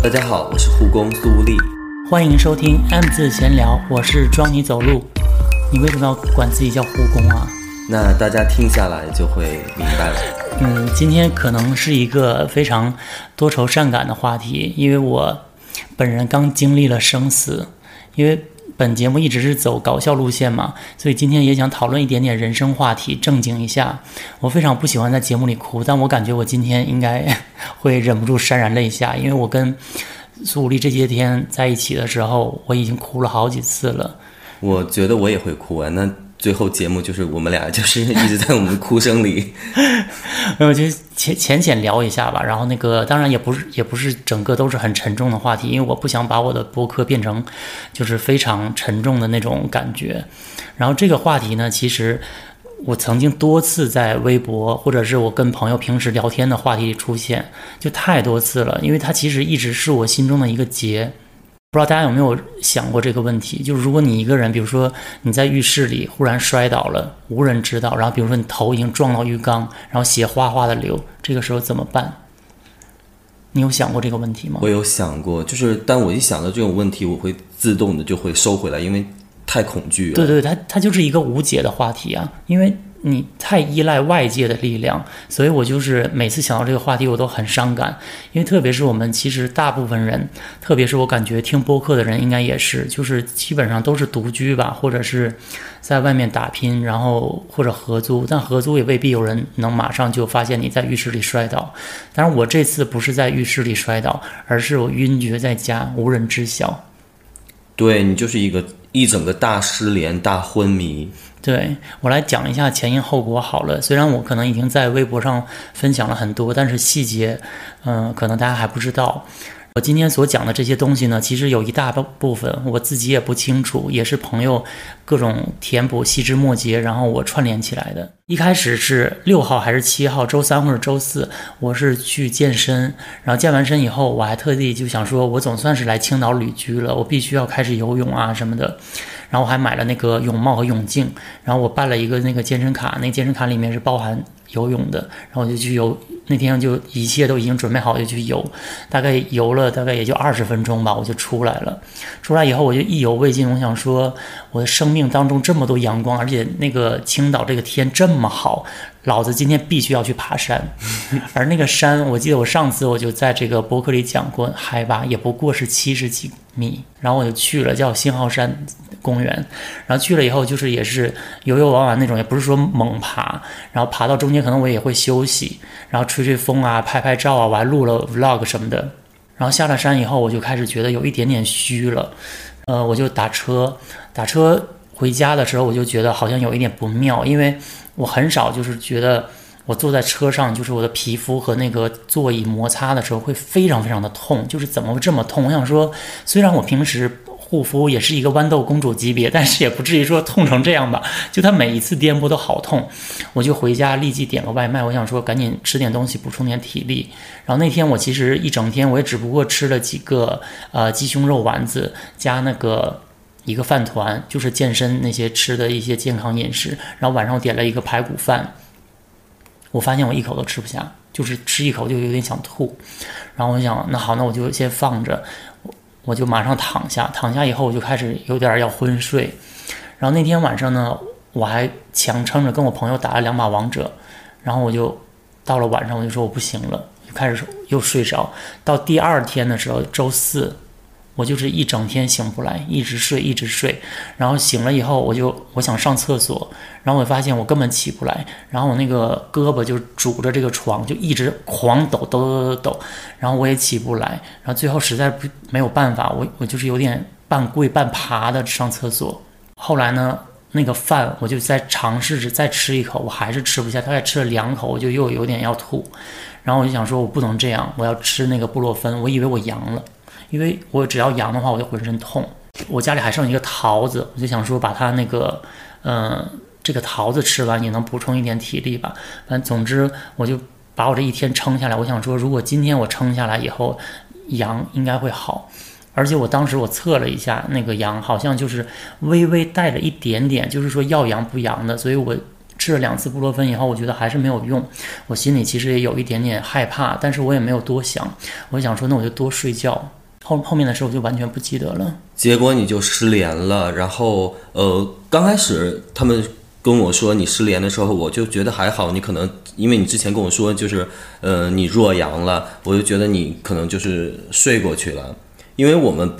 大家好，我是护工苏丽。欢迎收听 M 字闲聊，我是装你走路。你为什么要管自己叫护工啊？那大家听下来就会明白了。嗯，今天可能是一个非常多愁善感的话题，因为我本人刚经历了生死。因为本节目一直是走搞笑路线嘛，所以今天也想讨论一点点人生话题，正经一下。我非常不喜欢在节目里哭，但我感觉我今天应该会忍不住潸然泪下，因为我跟苏武力这些天在一起的时候，我已经哭了好几次了。我觉得我也会哭啊。那最后节目就是我们俩就是一直在我们哭声里。我就浅浅浅聊一下吧。然后那个当然也不是也不是整个都是很沉重的话题，因为我不想把我的播客变成就是非常沉重的那种感觉。然后这个话题呢，其实我曾经多次在微博或者是我跟朋友平时聊天的话题里出现，就太多次了。因为它其实一直是我心中的一个结。不知道大家有没有想过这个问题？就是如果你一个人，比如说你在浴室里忽然摔倒了，无人知道，然后比如说你头已经撞到浴缸，然后血哗哗的流，这个时候怎么办？你有想过这个问题吗？我有想过，就是当我一想到这种问题，我会自动的就会收回来，因为太恐惧了。对对，它它就是一个无解的话题啊，因为。你太依赖外界的力量，所以我就是每次想到这个话题，我都很伤感。因为特别是我们其实大部分人，特别是我感觉听播客的人应该也是，就是基本上都是独居吧，或者是在外面打拼，然后或者合租，但合租也未必有人能马上就发现你在浴室里摔倒。当然，我这次不是在浴室里摔倒，而是我晕厥在家，无人知晓。对你就是一个一整个大失联、大昏迷。对我来讲一下前因后果好了。虽然我可能已经在微博上分享了很多，但是细节，嗯，可能大家还不知道。我今天所讲的这些东西呢，其实有一大部分我自己也不清楚，也是朋友各种填补细枝末节，然后我串联起来的。一开始是六号还是七号，周三或者周四，我是去健身，然后健完身以后，我还特地就想说，我总算是来青岛旅居了，我必须要开始游泳啊什么的。然后我还买了那个泳帽和泳镜，然后我办了一个那个健身卡，那健身卡里面是包含游泳的，然后我就去游。那天就一切都已经准备好，就去游，大概游了大概也就二十分钟吧，我就出来了。出来以后我就意犹未尽，我想说我的生命当中这么多阳光，而且那个青岛这个天这么好，老子今天必须要去爬山。而那个山，我记得我上次我就在这个博客里讲过，海拔也不过是七十几米，然后我就去了，叫信号山。公园，然后去了以后就是也是游游玩玩那种，也不是说猛爬，然后爬到中间可能我也会休息，然后吹吹风啊，拍拍照啊，我还录了 vlog 什么的。然后下了山以后，我就开始觉得有一点点虚了，呃，我就打车，打车回家的时候，我就觉得好像有一点不妙，因为我很少就是觉得我坐在车上，就是我的皮肤和那个座椅摩擦的时候会非常非常的痛，就是怎么会这么痛？我想说，虽然我平时。护肤也是一个豌豆公主级别，但是也不至于说痛成这样吧。就他每一次颠簸都好痛，我就回家立即点个外卖。我想说赶紧吃点东西补充点体力。然后那天我其实一整天我也只不过吃了几个呃鸡胸肉丸子加那个一个饭团，就是健身那些吃的一些健康饮食。然后晚上我点了一个排骨饭，我发现我一口都吃不下，就是吃一口就有点想吐。然后我想那好，那我就先放着。我就马上躺下，躺下以后我就开始有点要昏睡，然后那天晚上呢，我还强撑着跟我朋友打了两把王者，然后我就到了晚上我就说我不行了，就开始又睡着，到第二天的时候，周四。我就是一整天醒不来，一直睡，一直睡，然后醒了以后，我就我想上厕所，然后我发现我根本起不来，然后我那个胳膊就拄着这个床，就一直狂抖抖抖抖抖，然后我也起不来，然后最后实在不没有办法，我我就是有点半跪半爬的上厕所。后来呢，那个饭我就在尝试着再吃一口，我还是吃不下，大概吃了两口，我就又有点要吐，然后我就想说，我不能这样，我要吃那个布洛芬，我以为我阳了。因为我只要阳的话，我就浑身痛。我家里还剩一个桃子，我就想说把它那个，嗯，这个桃子吃完也能补充一点体力吧。反正总之，我就把我这一天撑下来。我想说，如果今天我撑下来以后，阳应该会好。而且我当时我测了一下，那个阳好像就是微微带着一点点，就是说要阳不阳的。所以我。吃了两次布洛芬以后，我觉得还是没有用，我心里其实也有一点点害怕，但是我也没有多想，我想说那我就多睡觉。后后面的事我就完全不记得了。结果你就失联了，然后呃，刚开始他们跟我说你失联的时候，我就觉得还好，你可能因为你之前跟我说就是呃你弱阳了，我就觉得你可能就是睡过去了，因为我们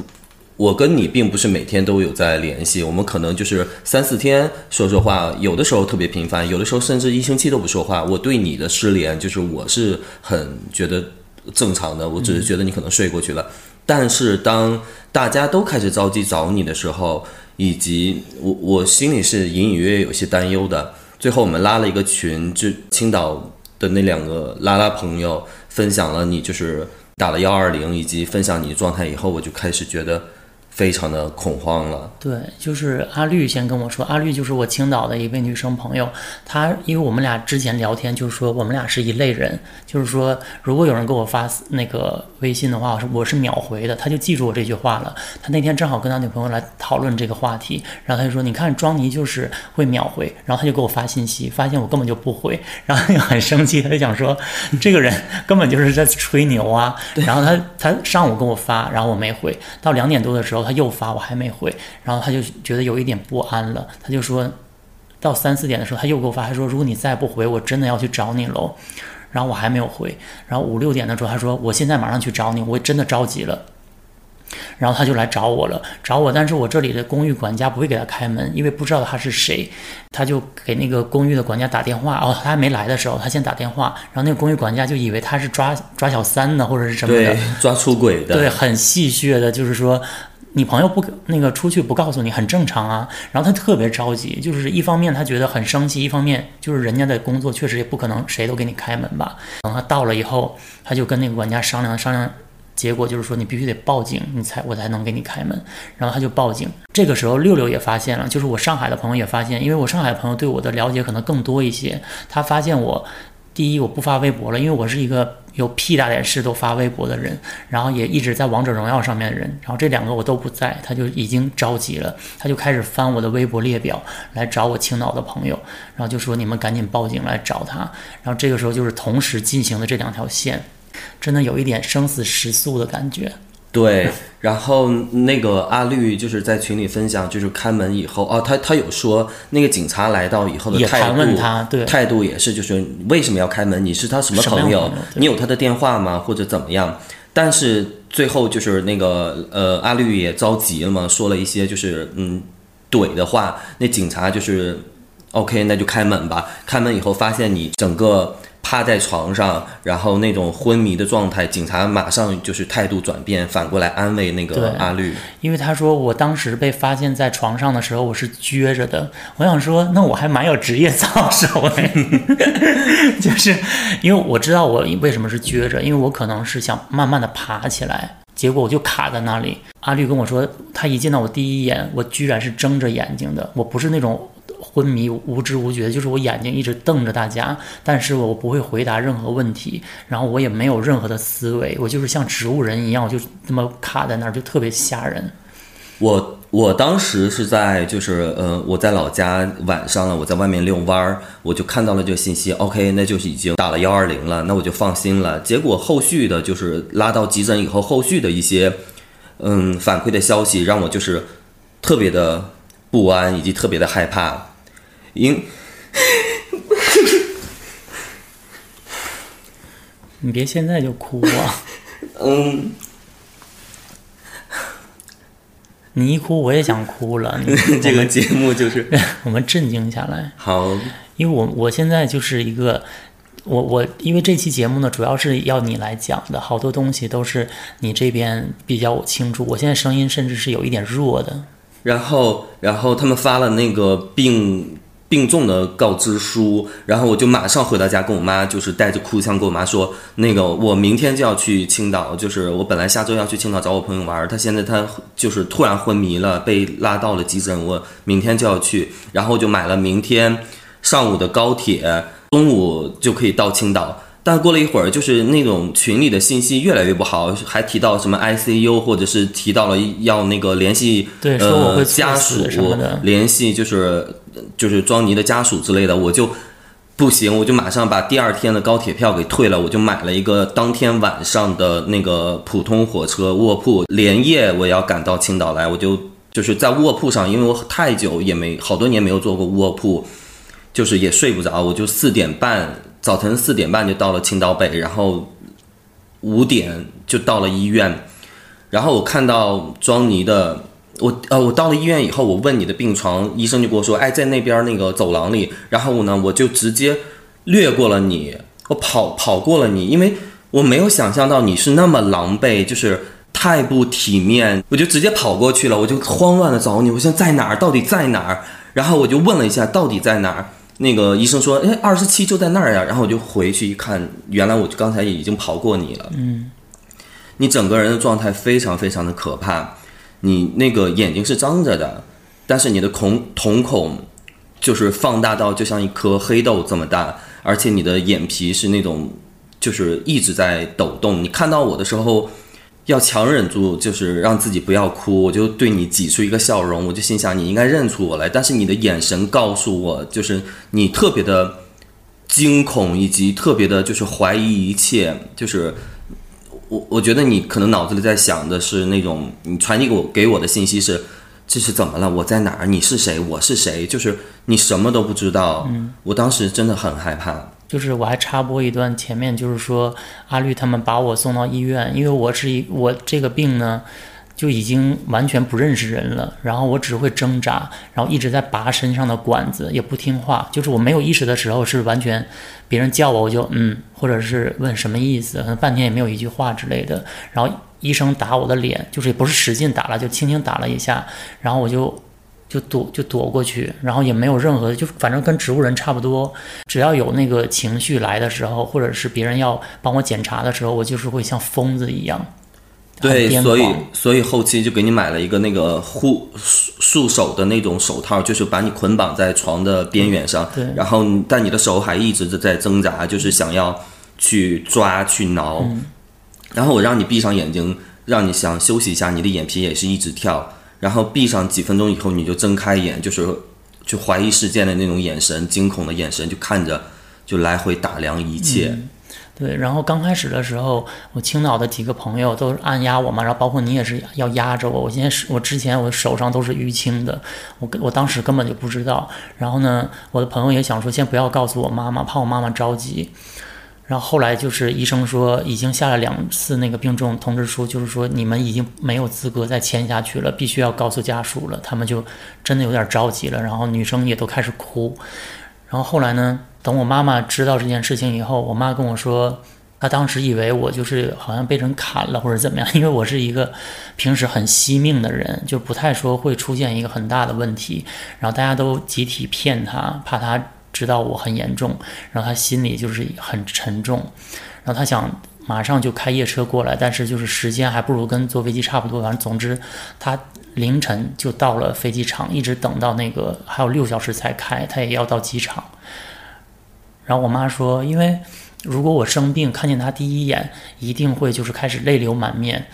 我跟你并不是每天都有在联系，我们可能就是三四天说说话，有的时候特别频繁，有的时候甚至一星期都不说话。我对你的失联就是我是很觉得正常的，我只是觉得你可能睡过去了。但是当大家都开始着急找你的时候，以及我我心里是隐隐约约有些担忧的。最后我们拉了一个群，就青岛的那两个拉拉朋友分享了你就是打了幺二零，以及分享你的状态以后，我就开始觉得。非常的恐慌了。对，就是阿绿先跟我说，阿绿就是我青岛的一位女生朋友，她因为我们俩之前聊天，就是说我们俩是一类人，就是说如果有人给我发那个微信的话，我是我是秒回的，她就记住我这句话了。她那天正好跟他女朋友来讨论这个话题，然后她就说：“你看庄妮就是会秒回。”然后他就给我发信息，发现我根本就不回，然后他就很生气，他就想说这个人根本就是在吹牛啊。然后他他上午给我发，然后我没回，到两点多的时候。他又发，我还没回，然后他就觉得有一点不安了，他就说到三四点的时候，他又给我发，他说如果你再不回，我真的要去找你喽。然后我还没有回，然后五六点的时候，他说我现在马上去找你，我真的着急了。然后他就来找我了，找我，但是我这里的公寓管家不会给他开门，因为不知道他是谁，他就给那个公寓的管家打电话。哦，他还没来的时候，他先打电话，然后那个公寓管家就以为他是抓抓小三的或者是什么的，抓出轨的，对，很戏谑的，就是说你朋友不那个出去不告诉你很正常啊。然后他特别着急，就是一方面他觉得很生气，一方面就是人家的工作确实也不可能谁都给你开门吧。等他到了以后，他就跟那个管家商量商量。结果就是说，你必须得报警，你才我才能给你开门。然后他就报警。这个时候，六六也发现了，就是我上海的朋友也发现，因为我上海朋友对我的了解可能更多一些。他发现我，第一我不发微博了，因为我是一个有屁大点事都发微博的人，然后也一直在王者荣耀上面的人。然后这两个我都不在，他就已经着急了，他就开始翻我的微博列表来找我青岛的朋友，然后就说你们赶紧报警来找他。然后这个时候就是同时进行的这两条线。真的有一点生死时速的感觉。对，然后那个阿绿就是在群里分享，就是开门以后，哦，他他有说那个警察来到以后的态度，对，态度也是，就是为什么要开门？你是他什么朋友？你有他的电话吗？或者怎么样？但是最后就是那个呃，阿绿也着急了嘛，说了一些就是嗯怼的话。那警察就是 OK，那就开门吧。开门以后发现你整个。趴在床上，然后那种昏迷的状态，警察马上就是态度转变，反过来安慰那个阿绿，因为他说我当时被发现在床上的时候，我是撅着的。我想说，那我还蛮有职业操守的，就是因为我知道我为什么是撅着，因为我可能是想慢慢的爬起来，结果我就卡在那里。阿绿跟我说，他一见到我第一眼，我居然是睁着眼睛的，我不是那种。昏迷无知无觉，就是我眼睛一直瞪着大家，但是我不会回答任何问题，然后我也没有任何的思维，我就是像植物人一样，我就那么卡在那儿，就特别吓人。我我当时是在就是呃我在老家晚上了，我在外面遛弯儿，我就看到了这个信息，OK，那就是已经打了幺二零了，那我就放心了。结果后续的就是拉到急诊以后，后续的一些嗯反馈的消息，让我就是特别的不安，以及特别的害怕。因，你别现在就哭啊！嗯，你一哭我也想哭了。这个节目就是我们镇静下来。好，因为我我现在就是一个，我我因为这期节目呢，主要是要你来讲的，好多东西都是你这边比较清楚。我现在声音甚至是有一点弱的。然后，然后他们发了那个病。病重的告知书，然后我就马上回到家，跟我妈就是带着哭腔跟我妈说，那个我明天就要去青岛，就是我本来下周要去青岛找我朋友玩，他现在他就是突然昏迷了，被拉到了急诊，我明天就要去，然后就买了明天上午的高铁，中午就可以到青岛。但过了一会儿，就是那种群里的信息越来越不好，还提到什么 ICU，或者是提到了要那个联系对说我会呃家属什么的，联系就是就是庄尼的家属之类的，我就不行，我就马上把第二天的高铁票给退了，我就买了一个当天晚上的那个普通火车卧铺，连夜我要赶到青岛来，我就就是在卧铺上，因为我太久也没好多年没有坐过卧铺，就是也睡不着，我就四点半早晨四点半就到了青岛北，然后五点就到了医院，然后我看到庄尼的。我呃，我到了医院以后，我问你的病床，医生就跟我说，哎，在那边那个走廊里。然后呢，我就直接略过了你，我跑跑过了你，因为我没有想象到你是那么狼狈，就是太不体面，我就直接跑过去了，我就 慌乱的找你，我想在哪儿，到底在哪儿？然后我就问了一下，到底在哪儿？那个医生说，哎，二十七就在那儿呀。然后我就回去一看，原来我刚才已经跑过你了。嗯，你整个人的状态非常非常的可怕，你那个眼睛是张着的，但是你的孔瞳孔就是放大到就像一颗黑豆这么大，而且你的眼皮是那种就是一直在抖动。你看到我的时候，要强忍住，就是让自己不要哭。我就对你挤出一个笑容，我就心想你应该认出我来，但是你的眼神告诉我，就是你特别的惊恐，以及特别的就是怀疑一切，就是。我我觉得你可能脑子里在想的是那种，你传递给我给我的信息是，这是怎么了？我在哪儿？你是谁？我是谁？就是你什么都不知道。嗯，我当时真的很害怕。就是我还插播一段，前面就是说阿绿他们把我送到医院，因为我是一我这个病呢就已经完全不认识人了，然后我只会挣扎，然后一直在拔身上的管子，也不听话。就是我没有意识的时候是完全别人叫我我就嗯，或者是问什么意思，可能半天也没有一句话之类的。然后医生打我的脸，就是也不是使劲打了，就轻轻打了一下，然后我就。就躲就躲过去，然后也没有任何，就反正跟植物人差不多。只要有那个情绪来的时候，或者是别人要帮我检查的时候，我就是会像疯子一样。对，所以所以后期就给你买了一个那个护束束手的那种手套，就是把你捆绑在床的边缘上，对然后但你的手还一直在挣扎，就是想要去抓去挠，然后我让你闭上眼睛，让你想休息一下，你的眼皮也是一直跳，然后闭上几分钟以后你就睁开眼，就是就怀疑事件的那种眼神，惊恐的眼神，就看着就来回打量一切。对，然后刚开始的时候，我青岛的几个朋友都按压我嘛，然后包括你也是要压着我。我现在是我之前我手上都是淤青的，我我当时根本就不知道。然后呢，我的朋友也想说，先不要告诉我妈妈，怕我妈妈着急。然后后来就是医生说已经下了两次那个病重通知书，就是说你们已经没有资格再签下去了，必须要告诉家属了。他们就真的有点着急了，然后女生也都开始哭。然后后来呢，等我妈妈知道这件事情以后，我妈跟我说，她当时以为我就是好像被人砍了或者怎么样，因为我是一个平时很惜命的人，就不太说会出现一个很大的问题。然后大家都集体骗她，怕她知道我很严重，然后她心里就是很沉重，然后她想。马上就开夜车过来，但是就是时间还不如跟坐飞机差不多。反正总之，她凌晨就到了飞机场，一直等到那个还有六小时才开，她也要到机场。然后我妈说，因为如果我生病看见她第一眼，一定会就是开始泪流满面，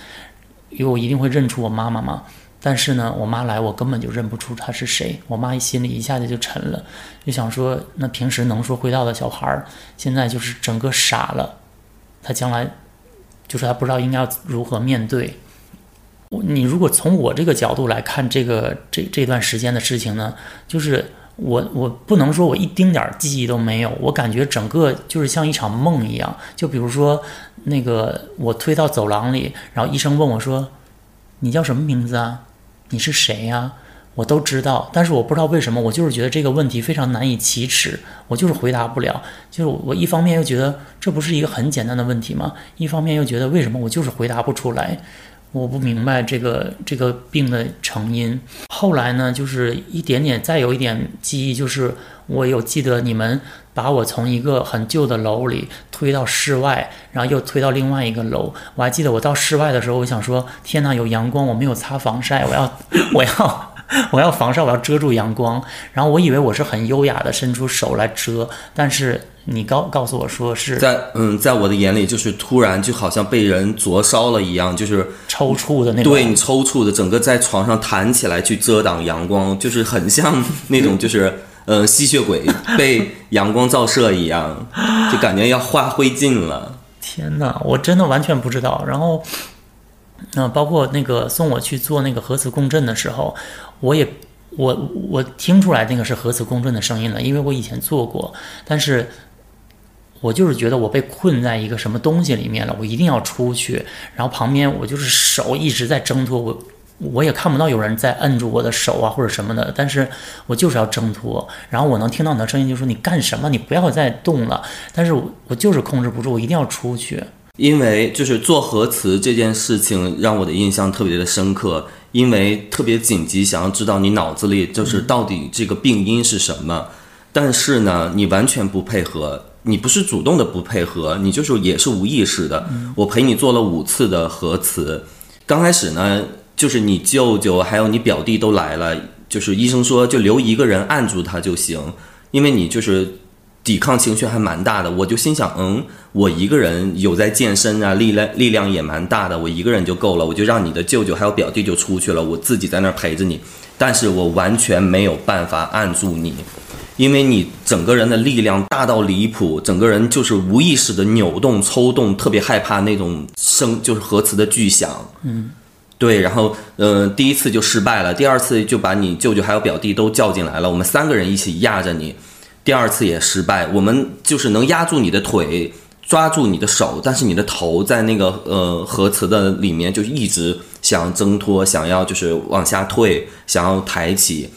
因为我一定会认出我妈妈嘛。但是呢，我妈来，我根本就认不出她是谁。我妈一心里一下子就沉了，就想说，那平时能说会道的小孩儿，现在就是整个傻了。他将来就是他不知道应该要如何面对。我你如果从我这个角度来看这个这这段时间的事情呢，就是我我不能说我一丁点儿记忆都没有，我感觉整个就是像一场梦一样。就比如说那个我推到走廊里，然后医生问我说：“你叫什么名字啊？你是谁呀、我都知道，但是我不知道为什么，我就是觉得这个问题非常难以启齿，我就是回答不了。就是我一方面又觉得这不是一个很简单的问题吗？一方面又觉得为什么我就是回答不出来，我不明白这个这个病的成因。后来呢，就是一点点，再有一点记忆，就是我有记得你们把我从一个很旧的楼里推到室外，然后又推到另外一个楼。我还记得我到室外的时候，我想说：天呐，有阳光，我没有擦防晒，我要 我要。我要防晒，我要遮住阳光。然后我以为我是很优雅的伸出手来遮，但是你告告诉我说是在嗯，在我的眼里，就是突然就好像被人灼烧了一样，就是抽搐的那种。对你抽搐的，整个在床上弹起来去遮挡阳光，就是很像那种就是呃吸血鬼被阳光照射一样，就感觉要化灰烬了。天哪，我真的完全不知道。然后，那、包括那个送我去做那个核磁共振的时候，我也我我听出来那个是核磁共振的声音了，因为我以前做过，但是。我就是觉得我被困在一个什么东西里面了，我一定要出去。然后旁边我就是手一直在挣脱，我我也看不到有人在摁住我的手啊或者什么的，但是我就是要挣脱。然后我能听到你的声音，就说你干什么？你不要再动了。但是我我就是控制不住，我一定要出去。因为就是做核磁这件事情让我的印象特别的深刻，因为特别紧急，想要知道你脑子里就是到底这个病因是什么。但是呢，你完全不配合。你不是主动的不配合，你就是也是无意识的。我陪你做了五次的核磁，刚开始呢，就是你舅舅还有你表弟都来了，就是医生说就留一个人按住他就行，因为你就是抵抗情绪还蛮大的。我就心想，嗯，我一个人有在健身啊，力量力量也蛮大的，我一个人就够了，我就让你的舅舅还有表弟就出去了，我自己在那儿陪着你，但是我完全没有办法按住你。因为你整个人的力量大到离谱，整个人就是无意识的扭动、抽动，特别害怕那种声，就是核磁的巨响。嗯，对，然后，嗯，第一次就失败了，第二次就把你舅舅还有表弟都叫进来了，我们三个人一起压着你，第二次也失败，我们就是能压住你的腿，抓住你的手，但是你的头在那个呃核磁的里面就一直想挣脱，想要就是往下退，想要抬起。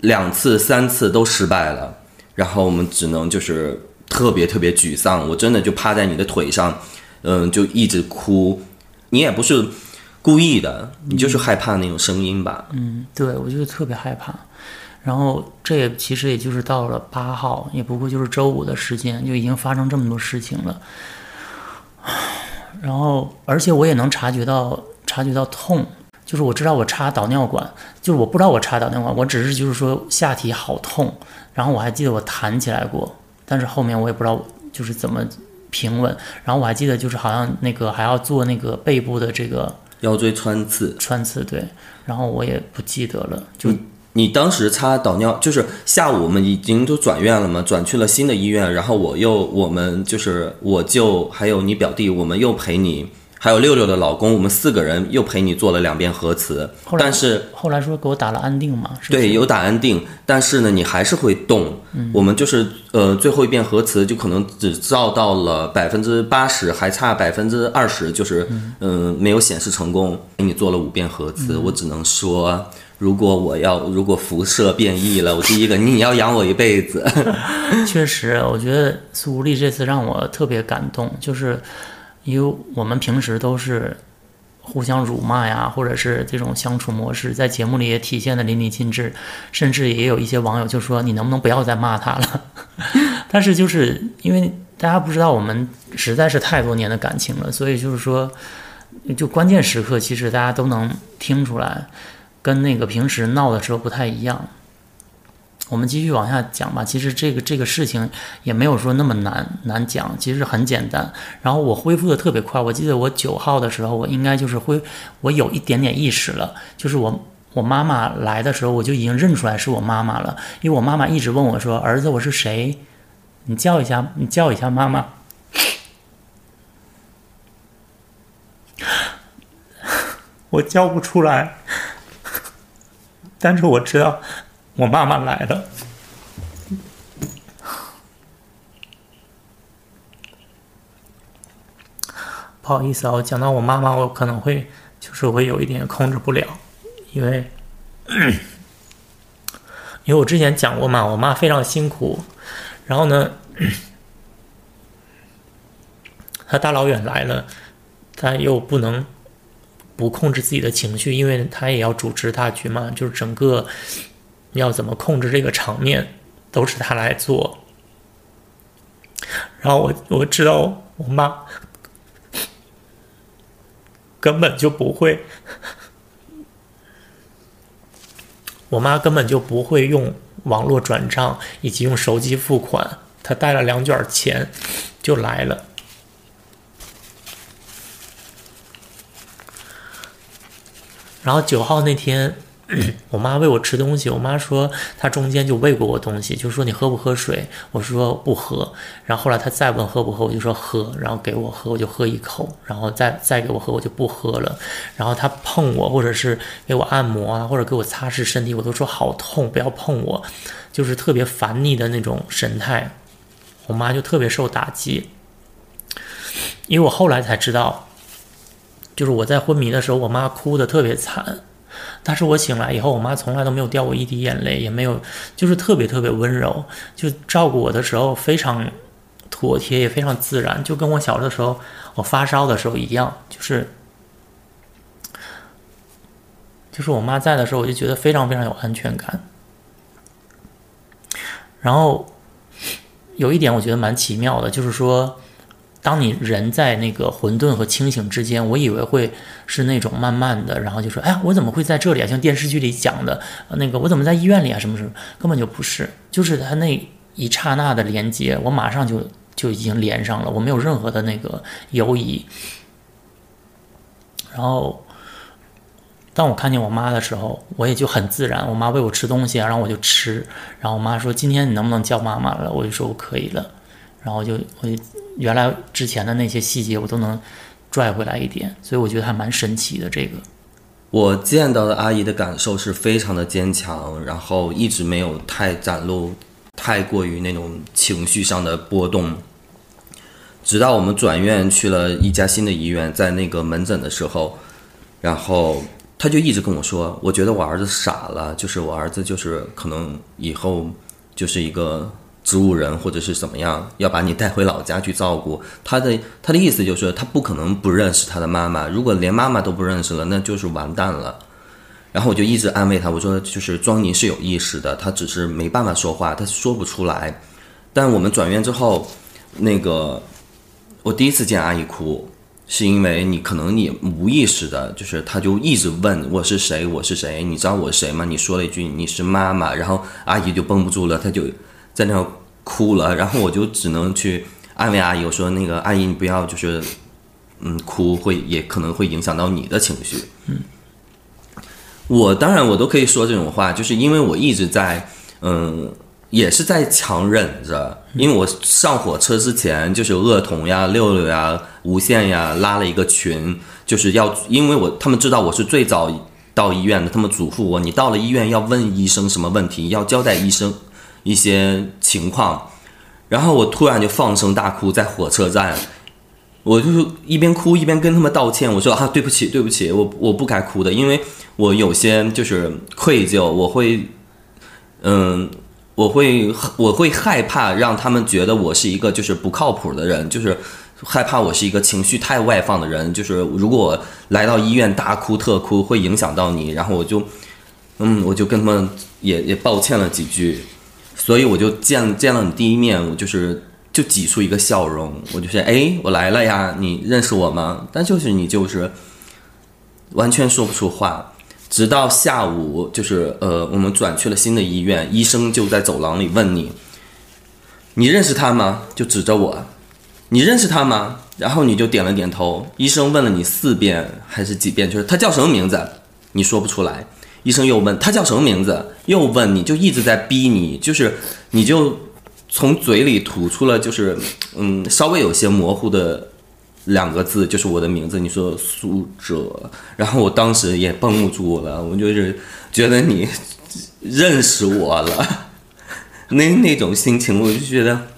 两次、三次都失败了，然后我们只能就是特别特别沮丧。我真的就趴在你的腿上，嗯，就一直哭。你也不是故意的，你就是害怕那种声音吧？嗯，对，我就特别害怕。然后这也其实也就是到了八号，也不过就是周五的时间，就已经发生这么多事情了。然后，而且我也能察觉到察觉到痛。就是我知道我插导尿管，就是我不知道我插导尿管，我只是就是说下体好痛，然后我还记得我弹起来过，但是后面我也不知道就是怎么平稳，然后我还记得就是好像那个还要做那个背部的这个腰椎穿刺，穿刺对，然后我也不记得了。就你当时擦导尿，就是下午我们已经都转院了嘛，转去了新的医院，然后我又我们就是我舅还有你表弟，我们又陪你。还有六六的老公，我们四个人又陪你做了两遍核磁，但是后来说给我打了安定嘛，对，有打安定，但是呢，你还是会动。我们就是呃，最后一遍核磁就可能只照到了百分之八十，还差百分之二十，就是嗯，没有显示成功。给你做了五遍核磁，我只能说，如果我要如果辐射变异了，我第一个你要养我一辈子。确实，我觉得苏丽这次让我特别感动，就是。因为我们平时都是互相辱骂呀，或者是这种相处模式，在节目里也体现的淋漓尽致，甚至也有一些网友就说：“你能不能不要再骂他了？” 但是就是因为大家不知道我们实在是太多年的感情了，所以就是说，就关键时刻其实大家都能听出来，跟那个平时闹的时候不太一样。我们继续往下讲吧。其实这个这个事情也没有说那么难难讲，其实很简单。然后我恢复的特别快。我记得我九号的时候，我应该就是恢，我有一点点意识了。就是我我妈妈来的时候，我就已经认出来是我妈妈了。因为我妈妈一直问我说：“儿子，我是谁？你叫一下，你叫一下妈妈。”我叫不出来，但是我知道。我妈妈来了，不好意思啊，我讲到我妈妈，我可能会就是会有一点控制不了，因为因为我之前讲过嘛，我妈非常辛苦，然后呢，她大老远来了，她又不能不控制自己的情绪，因为她也要主持大局嘛，就是整个。要怎么控制这个场面，都是他来做。然后我我知道我妈根本就不会，我妈根本就不会用网络转账以及用手机付款。她带了两卷钱就来了。然后九号那天，我妈喂我吃东西。我妈说她中间就喂过我东西，就说你喝不喝水？我说不喝。然后后来她再问喝不喝，我就说喝。然后给我喝，我就喝一口。然后再再给我喝，我就不喝了。然后她碰我，或者是给我按摩啊，或者给我擦拭身体，我都说好痛，不要碰我，就是特别烦腻的那种神态。我妈就特别受打击，因为我后来才知道。就是我在昏迷的时候，我妈哭的特别惨，但是我醒来以后，我妈从来都没有掉过一滴眼泪，也没有，就是特别特别温柔，就照顾我的时候非常妥帖，也非常自然，就跟我小的时候我发烧的时候一样，就是就是我妈在的时候，我就觉得非常非常有安全感。然后有一点我觉得蛮奇妙的，就是说。当你人在那个混沌和清醒之间，我以为会是那种慢慢的，然后就说：“哎呀，我怎么会在这里啊？”像电视剧里讲的，那个我怎么在医院里啊？什么什么，根本就不是，就是他那一刹那的连接，我马上就就已经连上了，我没有任何的那个犹疑。然后，当我看见我妈的时候，我也就很自然，我妈喂我吃东西啊，然后我就吃。然后我妈说：“今天你能不能叫妈妈了？”我就说：“我可以了。”然后就我就。原来之前的那些细节我都能拽回来一点，所以我觉得还蛮神奇的。这个我见到的阿姨的感受是非常的坚强，然后一直没有太展露太过于那种情绪上的波动。直到我们转院去了一家新的医院，在那个门诊的时候，然后他就一直跟我说：“我觉得我儿子傻了，就是我儿子就是可能以后就是一个。”植物人或者是怎么样，要把你带回老家去照顾他的。他的意思就是，他不可能不认识他的妈妈。如果连妈妈都不认识了，那就是完蛋了。然后我就一直安慰他，我说就是庄妮是有意识的，他只是没办法说话，他说不出来。但我们转院之后，那个我第一次见阿姨哭，是因为你可能你无意识的，就是他就一直问我是谁，我是谁，你知道我是谁吗？你说了一句你是妈妈，然后阿姨就绷不住了，他就。在那哭了，然后我就只能去安慰阿姨，我说：“那个阿姨，你不要就是，嗯，哭会也可能会影响到你的情绪。”嗯，我当然我都可以说这种话，就是因为我一直在，嗯，也是在强忍着，因为我上火车之前就是恶童呀、六六呀、无限呀拉了一个群，就是要因为我他们知道我是最早到医院的，他们嘱咐我，你到了医院要问医生什么问题，要交代医生。一些情况，然后我突然就放声大哭，在火车站，我就一边哭一边跟他们道歉，我说啊，对不起，对不起，我我不该哭的，因为我有些就是愧疚，我会，嗯，我会我会害怕让他们觉得我是一个就是不靠谱的人，就是害怕我是一个情绪太外放的人，就是如果我来到医院大哭特哭会影响到你，然后我就，嗯，我就跟他们也也抱歉了几句。所以我就见见了你第一面，我就是就挤出一个笑容，我就说：“哎，我来了呀，你认识我吗？”但就是你就是完全说不出话，直到下午，就是呃，我们转去了新的医院，医生就在走廊里问你：“你认识他吗？”就指着我：“你认识他吗？”然后你就点了点头。医生问了你四遍还是几遍，就是他叫什么名字？你说不出来。医生又问他叫什么名字，又问你就一直在逼你，就是你就从嘴里吐出了就是嗯稍微有些模糊的两个字，就是我的名字。你说苏哲，然后我当时也绷不住了，我就是觉得你认识我了，那那种心情我就觉得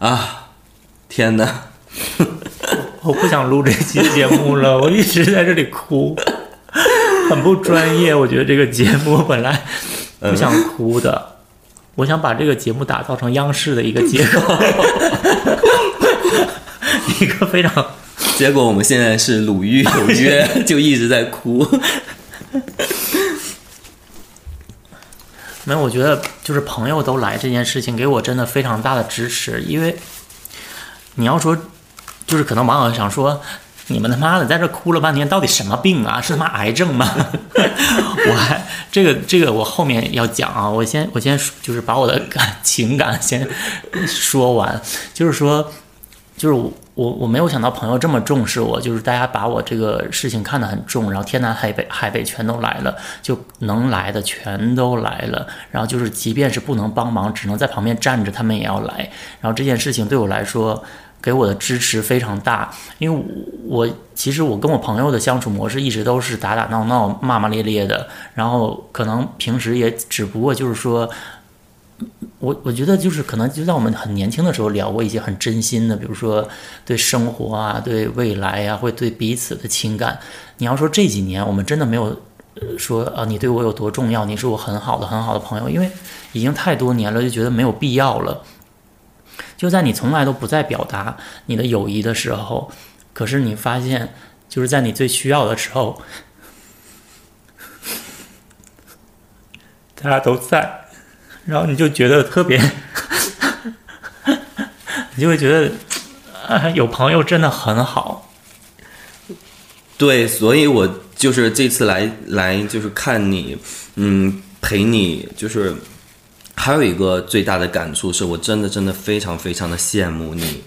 啊天哪，我不想录这期节目了，我一直在这里哭。很不专业，我觉得这个节目本来不想哭的，我想把这个节目打造成央视的一个节目，一个非常。结果我们现在是鲁豫有约，就一直在哭。没有，我觉得就是朋友都来这件事情，给我真的非常大的支持。因为你要说，就是可能网友想说。你们他妈的在这哭了半天，到底什么病啊？是他妈癌症吗？我还这个这个我后面要讲啊，我先我先就是把我的感情感先说完，就是说，就是我我我没有想到朋友这么重视我，就是大家把我这个事情看得很重，然后天南海北海北全都来了，就能来的全都来了，然后就是即便是不能帮忙，只能在旁边站着，他们也要来，然后这件事情对我来说。给我的支持非常大，因为我其实我跟我朋友的相处模式一直都是打打闹闹、骂骂咧咧的，然后可能平时也只不过就是说，我我觉得就是可能就在我们很年轻的时候聊过一些很真心的，比如说对生活啊、对未来啊，会对彼此的情感。你要说这几年我们真的没有说啊，你对我有多重要，你是我很好的很好的朋友，因为已经太多年了，就觉得没有必要了。就在你从来都不再表达你的友谊的时候，可是你发现，就是在你最需要的时候，大家都在，然后你就觉得特别，你就会觉得，啊，有朋友真的很好。对，所以我就是这次来来就是看你，嗯，陪你就是。还有一个最大的感触是我真的真的非常非常的羡慕你，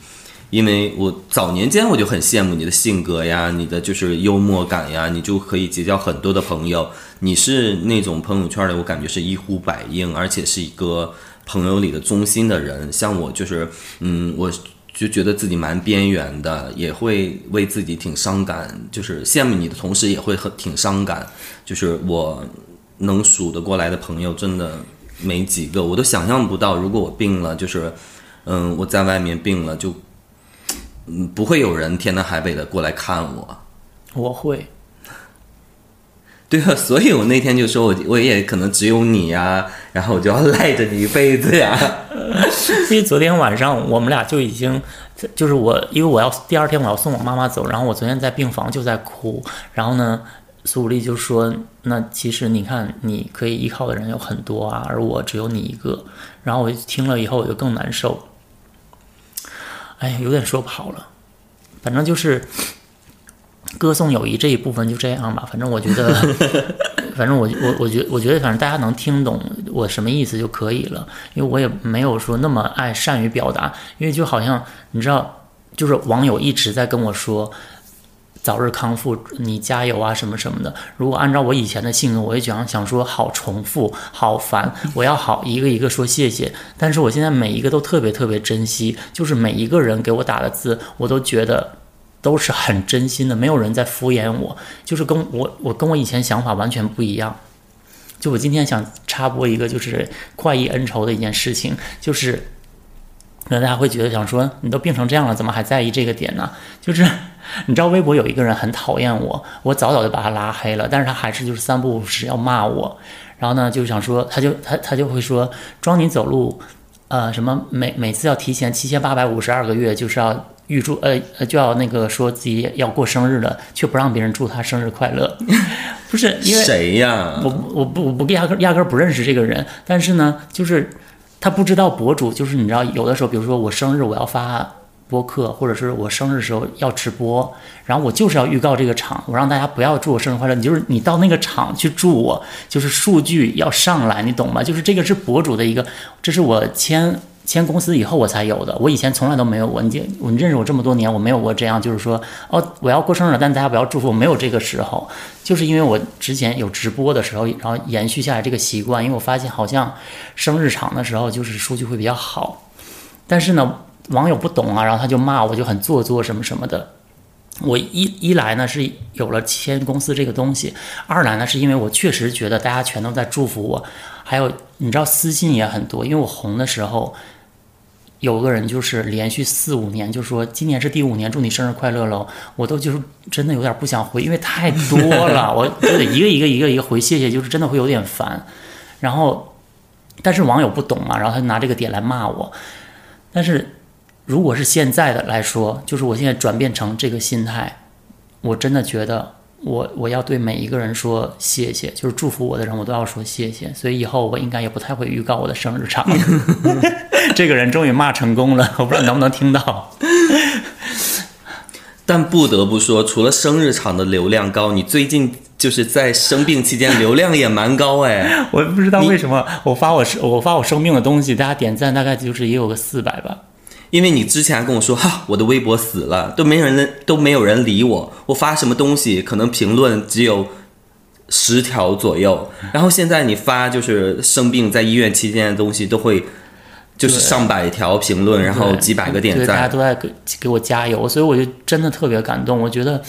因为我早年间我就很羡慕你的性格呀，你的就是幽默感呀，你就可以结交很多的朋友。你是那种朋友圈里我感觉是一呼百应，而且是一个朋友里的中心的人。像我就是，嗯，我就觉得自己蛮边缘的，也会为自己挺伤感，就是羡慕你的同时也会很挺伤感。就是我能数得过来的朋友，真的。没几个，我都想象不到，如果我病了，就是，嗯，我在外面病了，就，嗯，不会有人天南海北的过来看我。我会。对啊，所以我那天就说我我也可能只有你呀，然后我就要赖着你一辈子呀。因为昨天晚上我们俩就已经，就是我，因为我要第二天我要送我妈妈走，然后我昨天在病房就在哭，然后呢。苏武力就说：“那其实你看，你可以依靠的人有很多啊，而我只有你一个。”然后我听了以后，我就更难受。哎，有点说不好了。反正就是歌颂友谊这一部分就这样吧。反正我觉得，反正我我我觉我觉得，反正大家能听懂我什么意思就可以了。因为我也没有说那么爱善于表达。因为就好像你知道，就是网友一直在跟我说。早日康复，你加油啊，什么什么的。如果按照我以前的性格，我也想想说好重复，好烦，我要好一个一个说谢谢。但是我现在每一个都特别特别珍惜，就是每一个人给我打的字，我都觉得都是很真心的，没有人在敷衍我，就是跟我我跟我以前想法完全不一样。就我今天想插播一个，就是快意恩仇的一件事情，就是可能大家会觉得想说，你都病成这样了，怎么还在意这个点呢？就是。你知道微博有一个人很讨厌我，我早早就把他拉黑了，但是他还是就是三不五时要骂我，然后呢就想说，他就他他就会说，装你走路，呃什么每每次要提前七千八百五十二个月就是要预祝呃呃就要那个说自己要过生日了，却不让别人祝他生日快乐，不是因为谁呀？我我不我不压根压根不认识这个人，但是呢就是他不知道博主就是你知道有的时候比如说我生日我要发。播客，或者是我生日的时候要直播，然后我就是要预告这个场，我让大家不要祝我生日快乐，你就是你到那个场去祝我，就是数据要上来，你懂吗？就是这个是博主的一个，这是我签签公司以后我才有的，我以前从来都没有过。你我认识我这么多年，我没有过这样，就是说哦我要过生日了，但大家不要祝福，没有这个时候，就是因为我之前有直播的时候，然后延续下来这个习惯，因为我发现好像生日场的时候就是数据会比较好，但是呢。网友不懂啊，然后他就骂我，就很做作什么什么的。我一一来呢是有了签公司这个东西，二来呢是因为我确实觉得大家全都在祝福我，还有你知道私信也很多，因为我红的时候，有个人就是连续四五年就说今年是第五年，祝你生日快乐喽，我都就是真的有点不想回，因为太多了，我就得一个一个一个一个回谢谢，就是真的会有点烦。然后，但是网友不懂嘛，然后他就拿这个点来骂我，但是。如果是现在的来说，就是我现在转变成这个心态，我真的觉得我我要对每一个人说谢谢，就是祝福我的人，我都要说谢谢。所以以后我应该也不太会预告我的生日场。这个人终于骂成功了，我不知道能不能听到。但不得不说，除了生日场的流量高，你最近就是在生病期间流量也蛮高哎。我不知道为什么我发我生我发我生病的东西，大家点赞大概就是也有个四百吧。因为你之前还跟我说哈，我的微博死了，都没人都没有人理我，我发什么东西可能评论只有十条左右，然后现在你发就是生病在医院期间的东西都会。就是上百条评论，然后几百个点赞，大家都在给给我加油，所以我就真的特别感动。我觉得，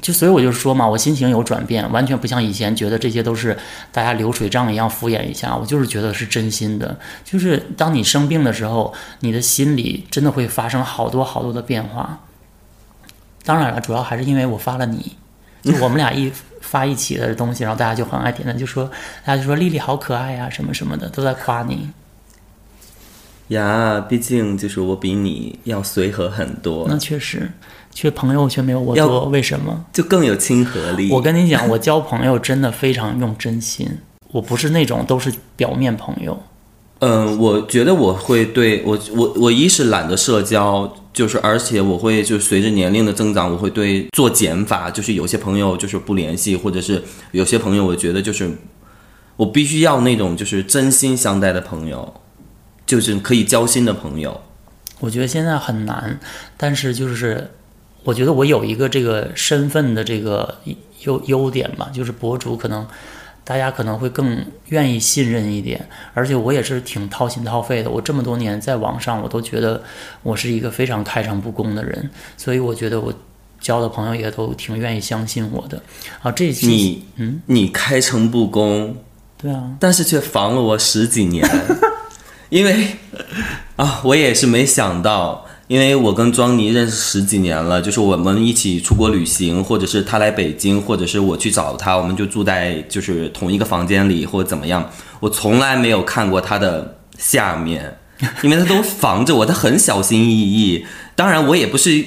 就所以我就说嘛，我心情有转变，完全不像以前觉得这些都是大家流水账一样敷衍一下。我就是觉得是真心的。就是当你生病的时候，你的心里真的会发生好多好多的变化。当然了，主要还是因为我发了你，就我们俩一 发一起的东西，然后大家就很爱点赞，就说大家就说丽丽好可爱呀，什么什么的，都在夸你。呀，毕竟就是我比你要随和很多。那确实，却朋友却没有我多，为什么？就更有亲和力。我跟你讲，我交朋友真的非常用真心，我不是那种都是表面朋友。嗯，我觉得我会对我我我一是懒得社交，就是而且我会就随着年龄的增长，我会对做减法，就是有些朋友就是不联系，或者是有些朋友，我觉得就是我必须要那种就是真心相待的朋友。就是可以交心的朋友，我觉得现在很难，但是就是我觉得我有一个这个身份的这个优优点吧，就是博主可能大家可能会更愿意信任一点，而且我也是挺掏心掏肺的。我这么多年在网上，我都觉得我是一个非常开诚布公的人，所以我觉得我交的朋友也都挺愿意相信我的。啊，这你嗯，你开诚布公，对啊，但是却防了我十几年。因为啊，我也是没想到，因为我跟庄妮认识十几年了，就是我们一起出国旅行，或者是他来北京，或者是我去找他，我们就住在就是同一个房间里，或者怎么样。我从来没有看过他的下面，因为他都防着我，他很小心翼翼。当然，我也不是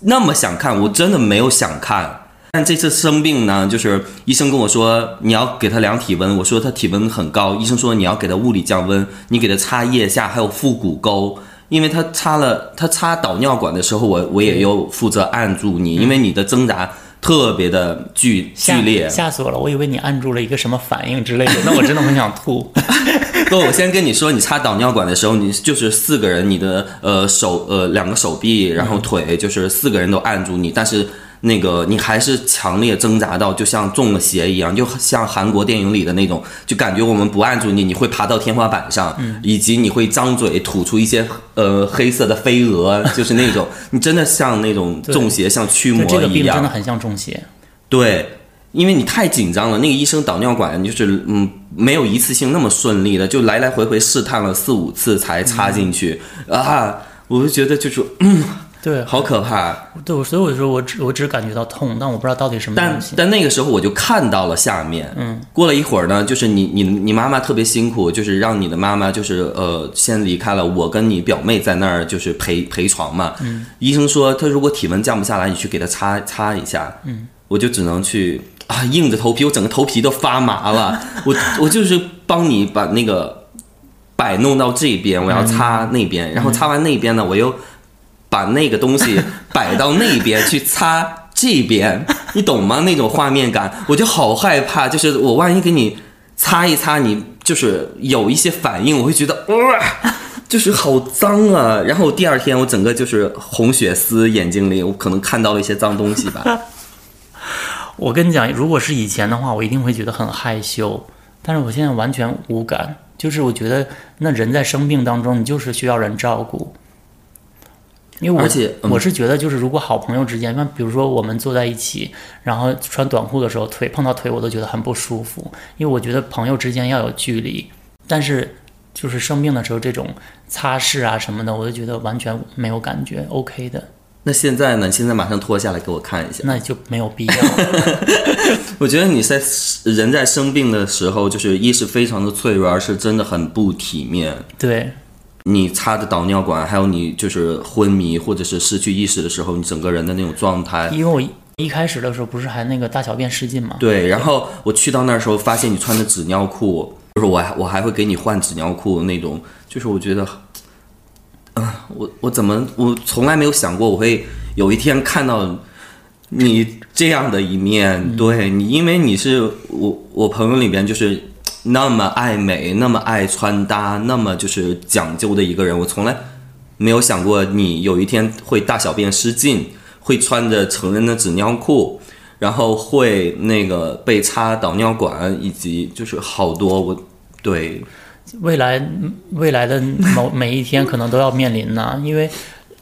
那么想看，我真的没有想看。但这次生病呢，就是医生跟我说你要给他量体温，我说他体温很高，医生说你要给他物理降温，你给他擦腋下还有腹股沟，因为他擦了他擦导尿管的时候，我我也有负责按住你，因为你的挣扎特别的剧剧烈，吓死我了，我以为你按住了一个什么反应之类的，那我真的很想吐。不，我先跟你说，你插导尿管的时候，你就是四个人，你的呃手呃两个手臂，然后腿就是四个人都按住你，但是。那个你还是强烈挣扎到，就像中了邪一样，就像韩国电影里的那种，就感觉我们不按住你，你会爬到天花板上，以及你会张嘴吐出一些呃黑色的飞蛾，就是那种，你真的像那种中邪，像驱魔一样。这个病真的很像中邪。对，因为你太紧张了，那个医生导尿管就是嗯没有一次性那么顺利的，就来来回回试探了四五次才插进去啊，我就觉得就是嗯。对，好可怕。对，所以我说我只我只感觉到痛，但我不知道到底什么。但但那个时候我就看到了下面。嗯。过了一会儿呢，就是你你你妈妈特别辛苦，就是让你的妈妈就是呃先离开了，我跟你表妹在那儿就是陪陪床嘛。嗯。医生说他如果体温降不下来，你去给他擦擦一下。嗯。我就只能去啊，硬着头皮，我整个头皮都发麻了。我我就是帮你把那个摆弄到这边，我要擦那边，然后擦完那边呢，我又。把那个东西摆到那边去擦这边，你懂吗？那种画面感，我就好害怕。就是我万一给你擦一擦，你就是有一些反应，我会觉得哇，就是好脏啊。然后第二天我整个就是红血丝，眼睛里我可能看到了一些脏东西吧。我跟你讲，如果是以前的话，我一定会觉得很害羞，但是我现在完全无感。就是我觉得那人在生病当中，你就是需要人照顾。因为我我是觉得，就是如果好朋友之间，那比如说我们坐在一起，然后穿短裤的时候，腿碰到腿，我都觉得很不舒服。因为我觉得朋友之间要有距离，但是就是生病的时候，这种擦拭啊什么的，我都觉得完全没有感觉，OK 的。那现在呢？现在马上脱下来给我看一下。那就没有必要。我觉得你在人在生病的时候，就是一是非常的脆弱，二是真的很不体面。对。你插着导尿管，还有你就是昏迷或者是失去意识的时候，你整个人的那种状态。因为我一开始的时候不是还那个大小便失禁吗？对，然后我去到那儿时候，发现你穿的纸尿裤，就是我我还会给你换纸尿裤那种，就是我觉得，啊，我我怎么我从来没有想过我会有一天看到你这样的一面，对你，因为你是我我朋友里边就是那么爱美、那么爱穿搭、那么就是讲究的一个人，我从来没有想过你有一天会大小便失禁，会穿着成人的纸尿裤，然后会那个被插导尿管，以及就是好多我对。未来未来的某每一天可能都要面临呢，因为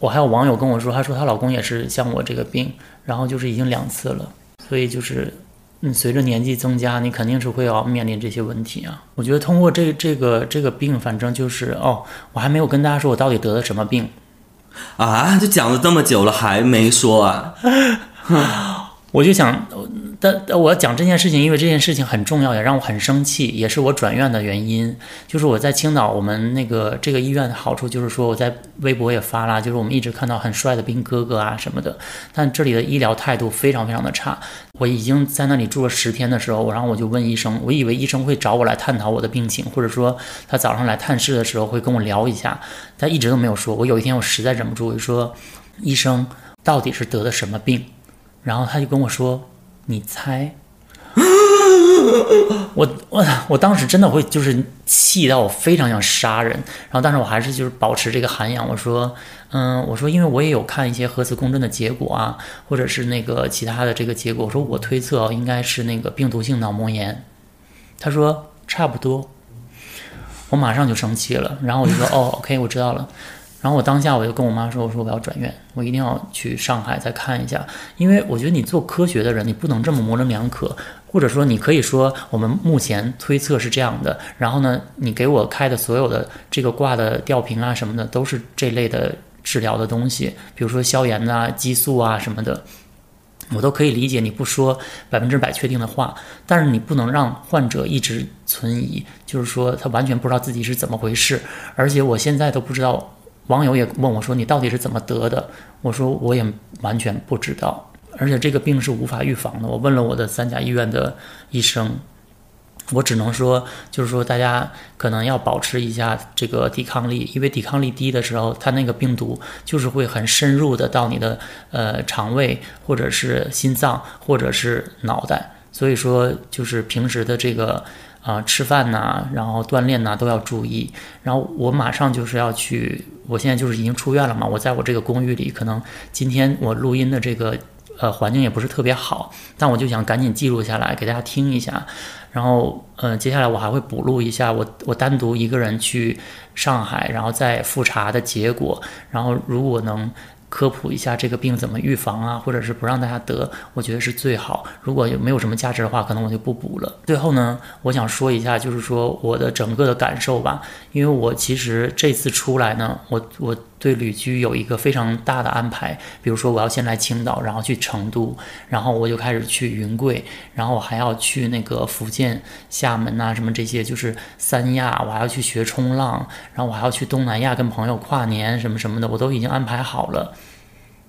我还有网友跟我说，她说她老公也是像我这个病，然后就是已经两次了，所以就是嗯，随着年纪增加，你肯定是会要面临这些问题啊。我觉得通过这这个这个病，反正就是哦，我还没有跟大家说我到底得了什么病啊，就讲了这么久了还没说啊，我就想。但但我要讲这件事情，因为这件事情很重要，也让我很生气，也是我转院的原因。就是我在青岛，我们那个这个医院的好处就是说，我在微博也发了，就是我们一直看到很帅的兵哥哥啊什么的。但这里的医疗态度非常非常的差。我已经在那里住了十天的时候，然后我就问医生，我以为医生会找我来探讨我的病情，或者说他早上来探视的时候会跟我聊一下，他一直都没有说。我有一天我实在忍不住，我就说：“医生到底是得的什么病？”然后他就跟我说。你猜，我我我当时真的会就是气到我非常想杀人，然后但是我还是就是保持这个涵养，我说，嗯，我说因为我也有看一些核磁共振的结果啊，或者是那个其他的这个结果，我说我推测应该是那个病毒性脑膜炎，他说差不多，我马上就生气了，然后我就说哦，OK，我知道了。然后我当下我就跟我妈说：“我说我要转院，我一定要去上海再看一下，因为我觉得你做科学的人，你不能这么模棱两可，或者说你可以说我们目前推测是这样的。然后呢，你给我开的所有的这个挂的吊瓶啊什么的，都是这类的治疗的东西，比如说消炎啊、激素啊什么的，我都可以理解。你不说百分之百确定的话，但是你不能让患者一直存疑，就是说他完全不知道自己是怎么回事，而且我现在都不知道。”网友也问我说：“你到底是怎么得的？”我说：“我也完全不知道，而且这个病是无法预防的。”我问了我的三甲医院的医生，我只能说，就是说大家可能要保持一下这个抵抗力，因为抵抗力低的时候，它那个病毒就是会很深入的到你的呃肠胃，或者是心脏，或者是脑袋。所以说，就是平时的这个。啊，吃饭呐，然后锻炼呐，都要注意。然后我马上就是要去，我现在就是已经出院了嘛。我在我这个公寓里，可能今天我录音的这个呃环境也不是特别好，但我就想赶紧记录下来给大家听一下。然后呃，接下来我还会补录一下我我单独一个人去上海，然后再复查的结果。然后如果能。科普一下这个病怎么预防啊，或者是不让大家得，我觉得是最好。如果有没有什么价值的话，可能我就不补了。最后呢，我想说一下，就是说我的整个的感受吧，因为我其实这次出来呢，我我。对旅居有一个非常大的安排，比如说我要先来青岛，然后去成都，然后我就开始去云贵，然后我还要去那个福建厦门呐，什么这些就是三亚，我还要去学冲浪，然后我还要去东南亚跟朋友跨年什么什么的，我都已经安排好了。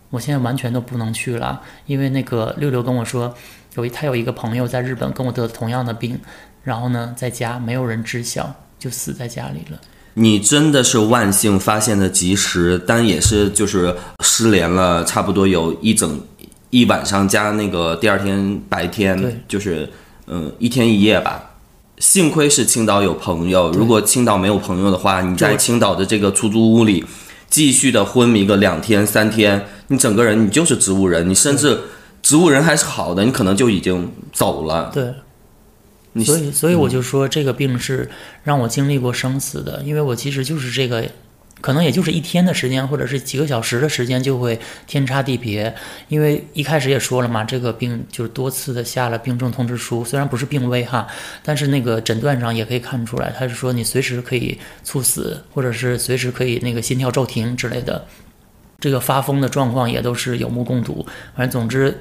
我现在完全都不能去了，因为那个六六跟我说，有一他有一个朋友在日本跟我得同样的病，然后呢在家没有人知晓，就死在家里了。你真的是万幸发现的及时，但也是就是失联了，差不多有一整一晚上加那个第二天白天，就是嗯一天一夜吧。幸亏是青岛有朋友，如果青岛没有朋友的话，你在青岛的这个出租屋里继续的昏迷个两天三天，你整个人你就是植物人，你甚至植物人还是好的，你可能就已经走了。对。所以，所以我就说这个病是让我经历过生死的，因为我其实就是这个，可能也就是一天的时间，或者是几个小时的时间，就会天差地别。因为一开始也说了嘛，这个病就是多次的下了病症通知书，虽然不是病危哈，但是那个诊断上也可以看出来，他是说你随时可以猝死，或者是随时可以那个心跳骤停之类的，这个发疯的状况也都是有目共睹。反正总之。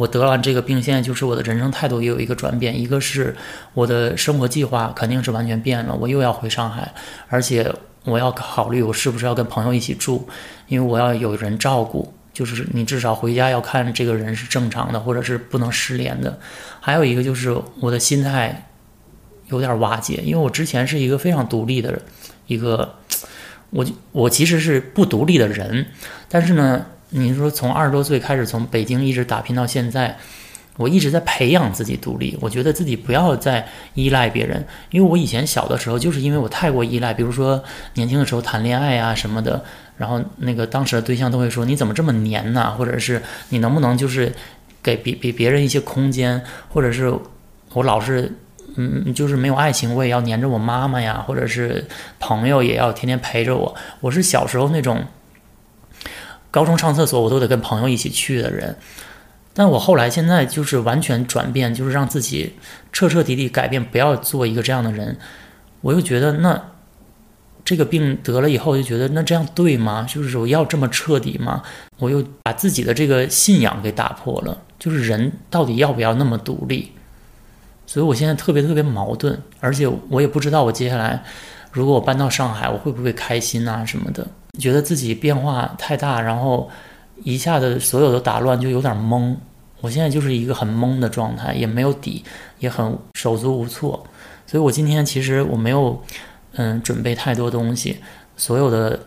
我得了这个病，现在就是我的人生态度也有一个转变。一个是我的生活计划肯定是完全变了，我又要回上海，而且我要考虑我是不是要跟朋友一起住，因为我要有人照顾。就是你至少回家要看这个人是正常的，或者是不能失联的。还有一个就是我的心态有点瓦解，因为我之前是一个非常独立的一个，我我其实是不独立的人，但是呢，你说从二十多岁开始从北京一直打拼到现在，我一直在培养自己独立。我觉得自己不要再依赖别人，因为我以前小的时候就是因为我太过依赖，比如说年轻的时候谈恋爱啊什么的，然后那个当时的对象都会说你怎么这么黏呐，或者是你能不能就是给别别别人一些空间，或者是我老是。嗯，就是没有爱情，我也要黏着我妈妈呀，或者是朋友也要天天陪着我。我是小时候那种，高中上厕所我都得跟朋友一起去的人。但我后来现在就是完全转变，就是让自己彻彻底底改变，不要做一个这样的人。我又觉得，那这个病得了以后，就觉得那这样对吗？就是我要这么彻底吗？我又把自己的这个信仰给打破了。就是人到底要不要那么独立？所以我现在特别特别矛盾，而且我也不知道我接下来，如果我搬到上海，我会不会开心啊什么的？觉得自己变化太大，然后一下子所有的打乱，就有点懵。我现在就是一个很懵的状态，也没有底，也很手足无措。所以我今天其实我没有，嗯，准备太多东西，所有的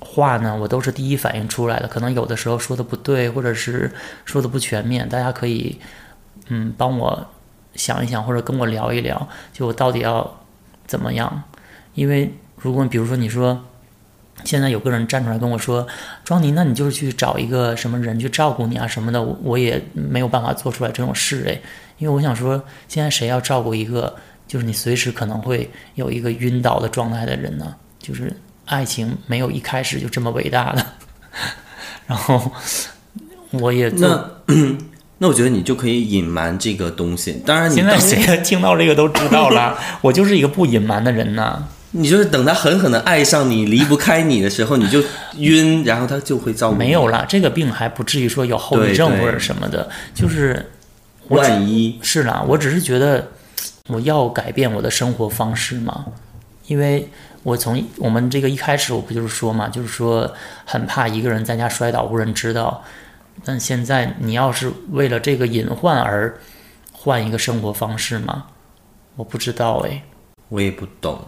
话呢，我都是第一反应出来的。可能有的时候说的不对，或者是说的不全面，大家可以，嗯，帮我。想一想，或者跟我聊一聊，就我到底要怎么样？因为如果比如说你说现在有个人站出来跟我说，庄妮，那你就是去找一个什么人去照顾你啊什么的，我也没有办法做出来这种事诶。因为我想说，现在谁要照顾一个就是你随时可能会有一个晕倒的状态的人呢？就是爱情没有一开始就这么伟大的。然后我也那。那我觉得你就可以隐瞒这个东西。当然你，现在谁 听到这个都知道了。我就是一个不隐瞒的人呐。你就是等他狠狠的爱上你、离不开你的时候，你就晕，然后他就会照顾。没有啦，这个病还不至于说有后遗症或者什么的。就是万一是啦，我只是觉得我要改变我的生活方式嘛。因为我从我们这个一开始，我不就是说嘛，就是说很怕一个人在家摔倒无人知道。但现在你要是为了这个隐患而换一个生活方式吗？我不知道哎，我也不懂，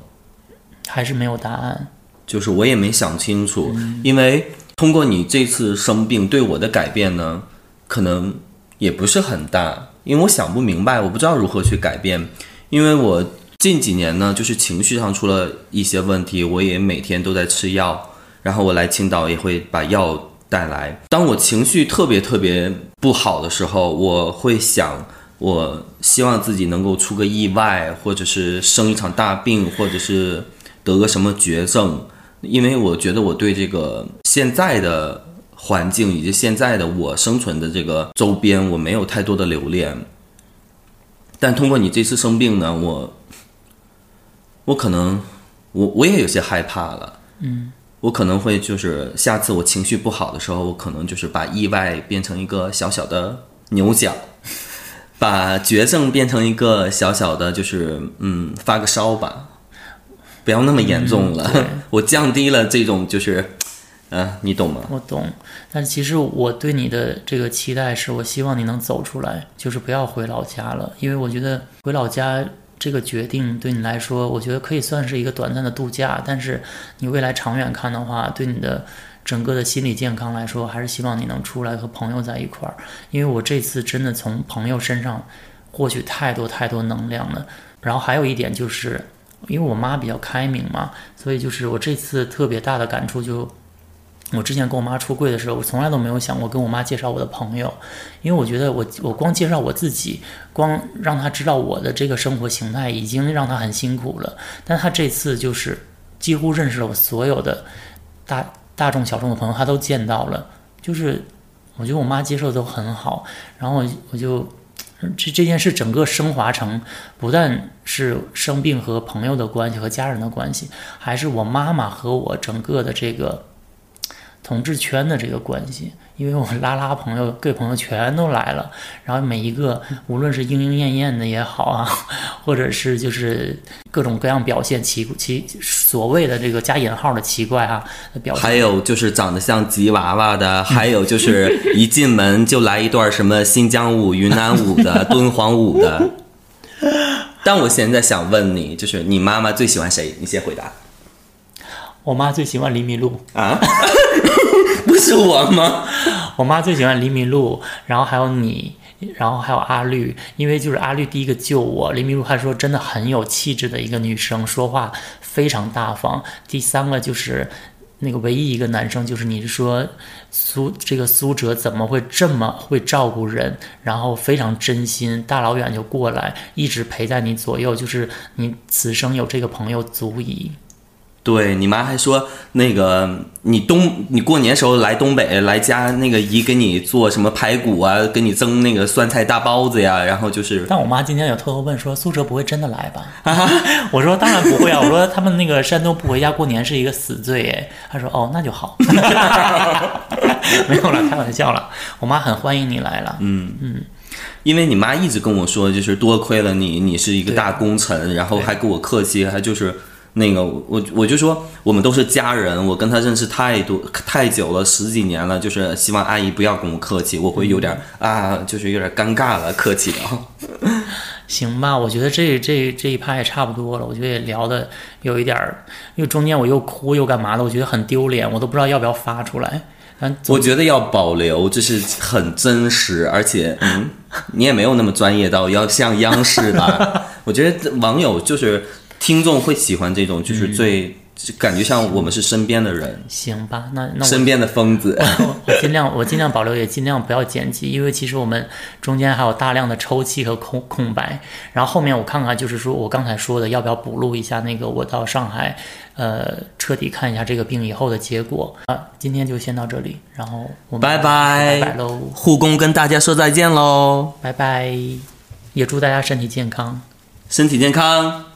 还是没有答案。就是我也没想清楚，因为通过你这次生病对我的改变呢，可能也不是很大，因为我想不明白，我不知道如何去改变。因为我近几年呢，就是情绪上出了一些问题，我也每天都在吃药，然后我来青岛也会把药。带来，当我情绪特别特别不好的时候，我会想，我希望自己能够出个意外，或者是生一场大病，或者是得个什么绝症，因为我觉得我对这个现在的环境以及现在的我生存的这个周边，我没有太多的留恋。但通过你这次生病呢，我，我可能，我我也有些害怕了，嗯。我可能会就是下次我情绪不好的时候，我可能就是把意外变成一个小小的牛角，把绝症变成一个小小的，就是嗯发个烧吧，不要那么严重了。我降低了这种就是，嗯，你懂吗？我懂，但其实我对你的这个期待是我希望你能走出来，就是不要回老家了，因为我觉得回老家。这个决定对你来说，我觉得可以算是一个短暂的度假，但是你未来长远看的话，对你的整个的心理健康来说，还是希望你能出来和朋友在一块儿。因为我这次真的从朋友身上获取太多太多能量了。然后还有一点就是，因为我妈比较开明嘛，所以就是我这次特别大的感触就。我之前跟我妈出柜的时候，我从来都没有想过跟我妈介绍我的朋友，因为我觉得我我光介绍我自己，光让她知道我的这个生活形态，已经让她很辛苦了。但她这次就是几乎认识了我所有的大大众小众的朋友，她都见到了。就是我觉得我妈接受都很好，然后我我就这这件事整个升华成不但是生病和朋友的关系和家人的关系，还是我妈妈和我整个的这个。同志圈的这个关系，因为我拉拉朋友，各朋友全都来了，然后每一个无论是莺莺燕燕的也好啊，或者是就是各种各样表现奇奇所谓的这个加引号的奇怪啊表现，还有就是长得像吉娃娃的，还有就是一进门就来一段什么新疆舞、云南舞的、敦煌舞的。但我现在想问你，就是你妈妈最喜欢谁？你先回答。我妈最喜欢黎明路，啊，不是我吗？我妈最喜欢黎明路，然后还有你，然后还有阿绿，因为就是阿绿第一个救我，黎明路还说真的很有气质的一个女生，说话非常大方。第三个就是那个唯一一个男生，就是你说苏这个苏哲怎么会这么会照顾人，然后非常真心，大老远就过来，一直陪在你左右，就是你此生有这个朋友足矣。对你妈还说那个你东你过年时候来东北来家那个姨给你做什么排骨啊，给你蒸那个酸菜大包子呀，然后就是但我妈今天有偷偷问说苏哲不会真的来吧？我说当然不会啊，我说他们那个山东不回家过年是一个死罪哎。她说哦那就好，没有了，开玩笑了。我妈很欢迎你来了，嗯嗯，因为你妈一直跟我说，就是多亏了你，你是一个大功臣，然后还给我客气，还就是。那个我我就说我们都是家人，我跟他认识太多太久了，十几年了，就是希望阿姨不要跟我客气，我会有点啊，就是有点尴尬了，客气的。行吧，我觉得这这这一趴也差不多了，我觉得也聊的有一点儿，因为中间我又哭又干嘛的，我觉得很丢脸，我都不知道要不要发出来。嗯，我觉得要保留，就是很真实，而且嗯，你也没有那么专业到要像央视吧？我觉得网友就是。听众会喜欢这种，就是最感觉像我们是身边的人。行吧，那那身边的疯子，我尽量我尽量保留，也尽量不要剪辑，因为其实我们中间还有大量的抽泣和空空白。然后后面我看看，就是说我刚才说的，要不要补录一下那个我到上海，呃，彻底看一下这个病以后的结果啊？今天就先到这里，然后我们拜拜拜喽，护工跟大家说再见喽，拜拜，也祝大家身体健康。身体健康。